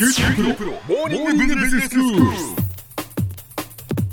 九州大学モーニングビジネススクール。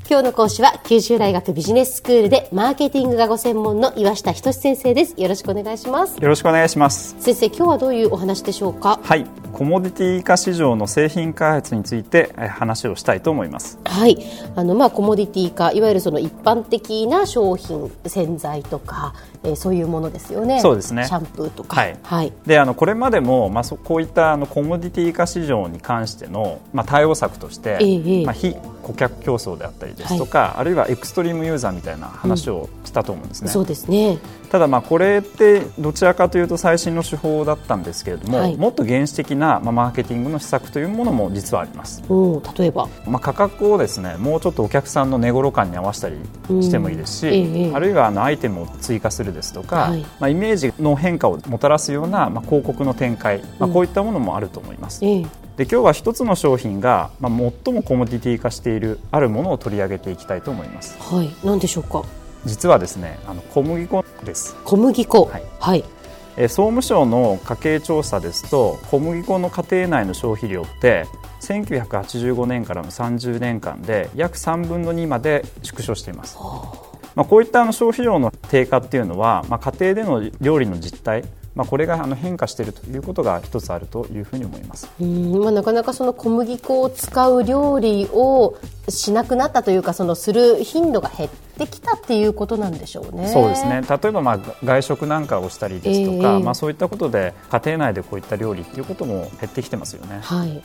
今日の講師は九州大学ビジネススクールでマーケティングがご専門の岩下仁先生です。よろしくお願いします。よろしくお願いします。先生今日はどういうお話でしょうか？はい。コモディティ化市場の製品開発について話をしたいと思います。はい。あのまあコモディティ化いわゆるその一般的な商品洗剤とか、えー、そういうものですよね。そうですね。シャンプーとか。はい、はい、であのこれまでも、まあ、そこういったあのコモディティ化市場に関しての、まあ、対応策として、えー、まあ、非顧客競争であったりですとか、はい、あるいはエクストリームユーザーみたいな話をしたと思うんですね。うん、そうですね。ただまあこれってどちらかというと最新の手法だったんですけれども、はい、もっと原始的なまあマーケティングの施策というものも実はあります。お例えば、まあ、価格をですねもうちょっとお客さんの値頃感に合わせたりしてもいいですし、うんええ、あるいはあのアイテムを追加するですとか、はい、まあ、イメージの変化をもたらすようなまあ広告の展開、まあ、こういったものもあると思います。うんえで今日は一つの商品が、まあ、最もコモディティ化しているあるものを取り上げていきたいと思います。はい、何でしょうか？実はですね、あの小麦粉です。小麦粉。はい。はい、え総務省の家計調査ですと、小麦粉の家庭内の消費量って1985年からの30年間で約3分の2まで縮小しています。まあ、こういったあの消費量の低下っていうのは、まあ、家庭での料理の実態まあ、これがあの変化しているということが一つあるというふうに思います。うんまあ、なかなかその小麦粉を使う料理をしなくなったというかそのする頻度が減ってきたっていうことなんでしょうね。そうですね。例えばまあ外食なんかをしたりですとか、えー、まあ、そういったことで家庭内でこういった料理っていうことも減ってきてますよね。はい。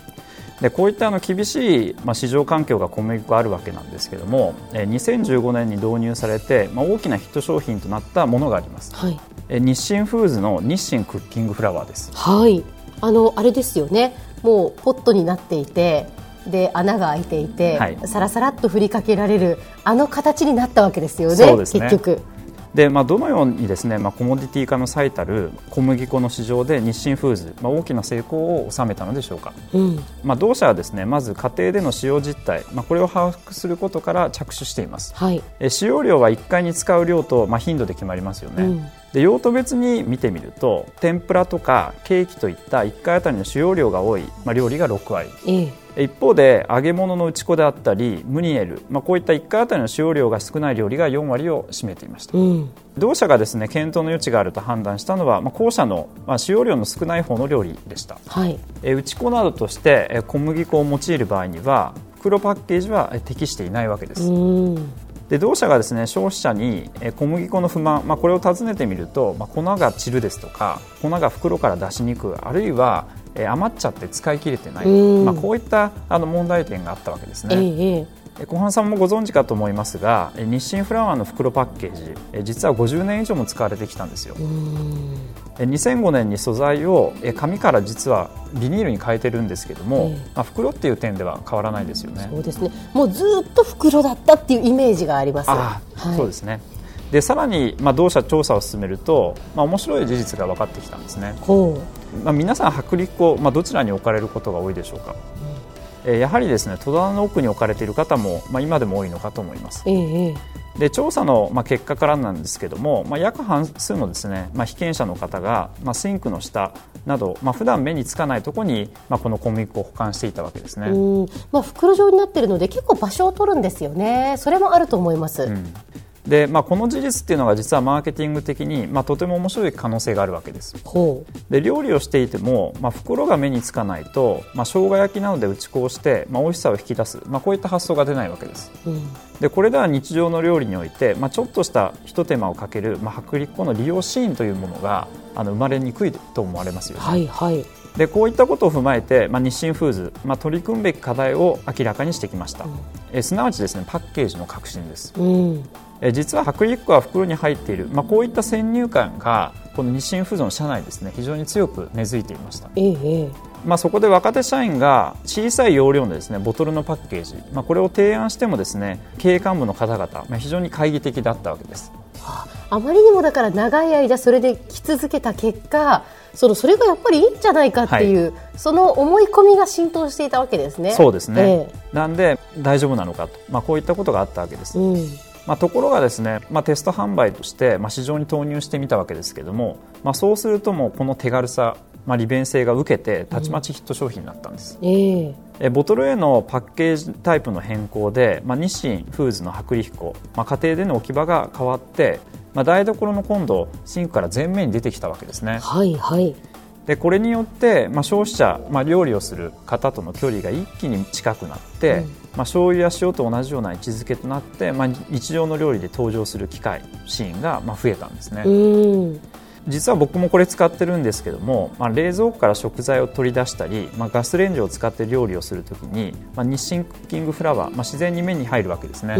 でこういったあの厳しい、まあ、市場環境が小麦粉あるわけなんですけども、え2015年に導入されて、まあ、大きなヒット商品となったものがあります、はい、え日清フーズの日清クッキングフラワーです。はい。あのあれですよね。もうポットになっていてで穴が開いていて、はい、さらさらっと振りかけられるあの形になったわけですよね、ね。結局。でまあ、どのようにですね、まあ、コモディティ化の最たる小麦粉の市場で日清フーズ、まあ、大きな成功を収めたのでしょうか、うん、まあ、同社はですねまず家庭での使用実態、まあ、これを把握することから着手しています、はい、え使用量は1回に使う量と、まあ、頻度で決まりますよね、うんで用途別に見てみると天ぷらとかケーキといった1回あたりの使用量が多い、まあ、料理が6割、ええ、一方で揚げ物の打ち粉であったりムニエル、まあ、こういった1回あたりの使用量が少ない料理が4割を占めていました、うん、同社がですね検討の余地があると判断したのは、まあ、後者の、まあ、使用量の少ない方の料理でした、はい、え打ち粉などとして小麦粉を用いる場合には袋パッケージは適していないわけです。で同社がですね消費者に小麦粉の不満、まあ、これを尋ねてみると、まあ、粉が散るですとか粉が袋から出しにくいあるいは余っちゃって使い切れてない、まあ、こういったあの問題点があったわけですね。ええ小浜さんもご存知かと思いますが日清フラワーの袋パッケージ実は50年以上も使われてきたんですよ2005年に素材を紙から実はビニールに変えてるんですけども、えー、まあ、袋っていう点では変わらないですよね。そうですね。もうずっと袋だったっていうイメージがあります。あ、はい、そうですね。でさらに、まあ、同社調査を進めると、まあ、面白い事実が分かってきたんですね、まあ、皆さん薄力粉、まあ、どちらに置かれることが多いでしょうか、えやはりですね戸棚の奥に置かれている方も、まあ、今でも多いのかと思います。ええで調査の、まあ、結果からなんですけども、まあ、約半数のですね、まあ、被験者の方が、まあ、シンクの下など、まあ普段目につかないところに、まあ、この小麦粉を保管していたわけですね、まあ、袋状になっているので結構場所を取るんですよね。それもあると思います。うんで、まあ、この事実っていうのが実はマーケティング的に、まあ、とても面白い可能性があるわけです。で料理をしていても、まあ、袋が目につかないと、まあ、生姜焼きなどで打ち粉をして、まあ、美味しさを引き出す、まあ、こういった発想が出ないわけです、うん、でこれでは日常の料理において、まあ、ちょっとしたひと手間をかける、まあ、薄力粉の利用シーンというものがあの生まれにくいと思われますよね。はいはい。でこういったことを踏まえて、まあ、日清フーズ、まあ、取り組むべき課題を明らかにしてきました、うん、えすなわちですねパッケージの革新です、うん、え実は薄力粉は袋に入っている、まあ、こういった先入観がこの日清フーズの社内ですね非常に強く根付いていました、ええまあ、そこで若手社員が小さい容量のですねボトルのパッケージ、まあ、これを提案してもですね経営幹部の方々、まあ、非常に懐疑的だったわけです。あまりにもだから長い間それで来続けた結果そのそれがやっぱりいいんじゃないかっていう、はい、その思い込みが浸透していたわけですね。そうですね、えー、なんで大丈夫なのかと、まあ、こういったことがあったわけです。うんまあ、ところがですね、まあ、テスト販売として、まあ、市場に投入してみたわけですけれども、まあ、そうするともうこの手軽さまあ、利便性が受けてたちまちヒット商品になったんです、うん、えー、ボトル A のパッケージタイプの変更で、まあ、日清フーズの薄力粉、まあ、家庭での置き場が変わって、まあ、台所の今度シンクから前面に出てきたわけですね。はいはいでこれによって、まあ、消費者、まあ、料理をする方との距離が一気に近くなって、うん、まあ、醤油や塩と同じような位置づけとなって、まあ、日常の料理で登場する機会シーンがまあ増えたんですね。実は僕もこれ使ってるんですけども、まあ、冷蔵庫から食材を取り出したり、まあ、ガスレンジを使って料理をするときに、まあ、日清クッキングフラワー、まあ、自然に目に入るわけですね、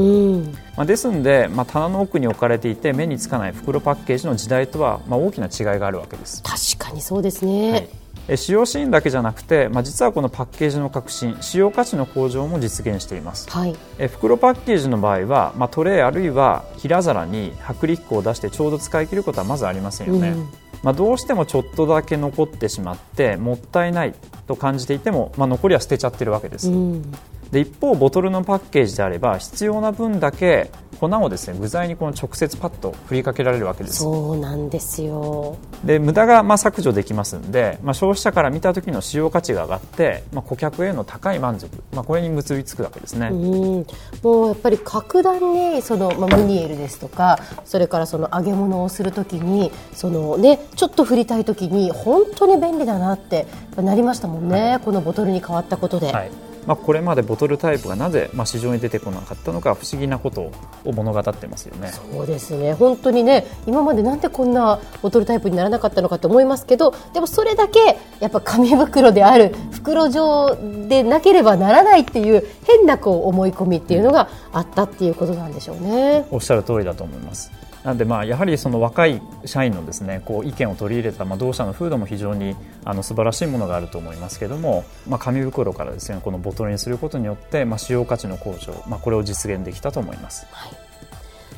まあ、ですので、まあ、棚の奥に置かれていて目につかない袋パッケージの時代とは、まあ、大きな違いがあるわけです。確かにそうですね、はい使用シーンだけじゃなくて、まあ、実はこのパッケージの革新使用価値の向上も実現しています、はい、え袋パッケージの場合は、まあ、トレイあるいは平皿に薄力粉を出してちょうど使い切ることはまずありませんよね、うん、まあ、どうしてもちょっとだけ残ってしまってもったいないと感じていても、まあ、残りは捨てちゃってるわけです、うんで一方ボトルのパッケージであれば必要な分だけ粉をですね具材にこの直接パッと振りかけられるわけです。そうなんですよ。で無駄がまあ削除できますので、まあ、消費者から見た時の使用価値が上がって、まあ、顧客への高い満足、まあ、これに結びつくわけですね。うん。もうやっぱり格段にその、まあ、ムニエルですとかそれからその揚げ物をするときにその、ね、ちょっと振りたいときに本当に便利だなってなりましたもんね、はい、このボトルに変わったことで。はいまあ、これまでボトルタイプがなぜ、まあ、市場に出てこなかったのか不思議なことを物語ってますよねそうですね本当にね今までなんでこんなボトルタイプにならなかったのかと思いますけどでもそれだけやっぱ紙袋である袋状でなければならないっていう変なこう思い込みっていうのがあったっていうことなんでしょうね。おっしゃる通りだと思います。なのでまあやはりその若い社員のですねこう意見を取り入れたまあ同社の風土も非常にあの素晴らしいものがあると思いますけれども、まあ、紙袋からですねこのボトルにすることによってまあ使用価値の向上、まあ、これを実現できたと思います。はい。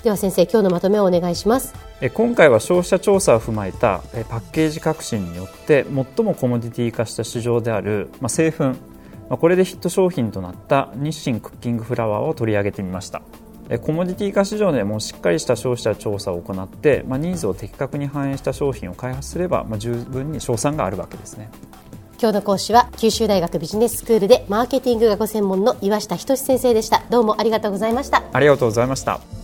では先生今日のまとめをお願いします。え今回は消費者調査を踏まえたえパッケージ革新によって最もコモディティ化した市場である、まあ、製粉、まあ、これでヒット商品となった日清クッキングフラワーを取り上げてみましたコモディティ化市場でもしっかりした消費者調査を行って、まあ、ニーズを的確に反映した商品を開発すれば、まあ、十分に賞賛があるわけですね。今日の講師は九州大学ビジネススクールでマーケティングがご専門の岩下仁先生でした。どうもありがとうございました。ありがとうございました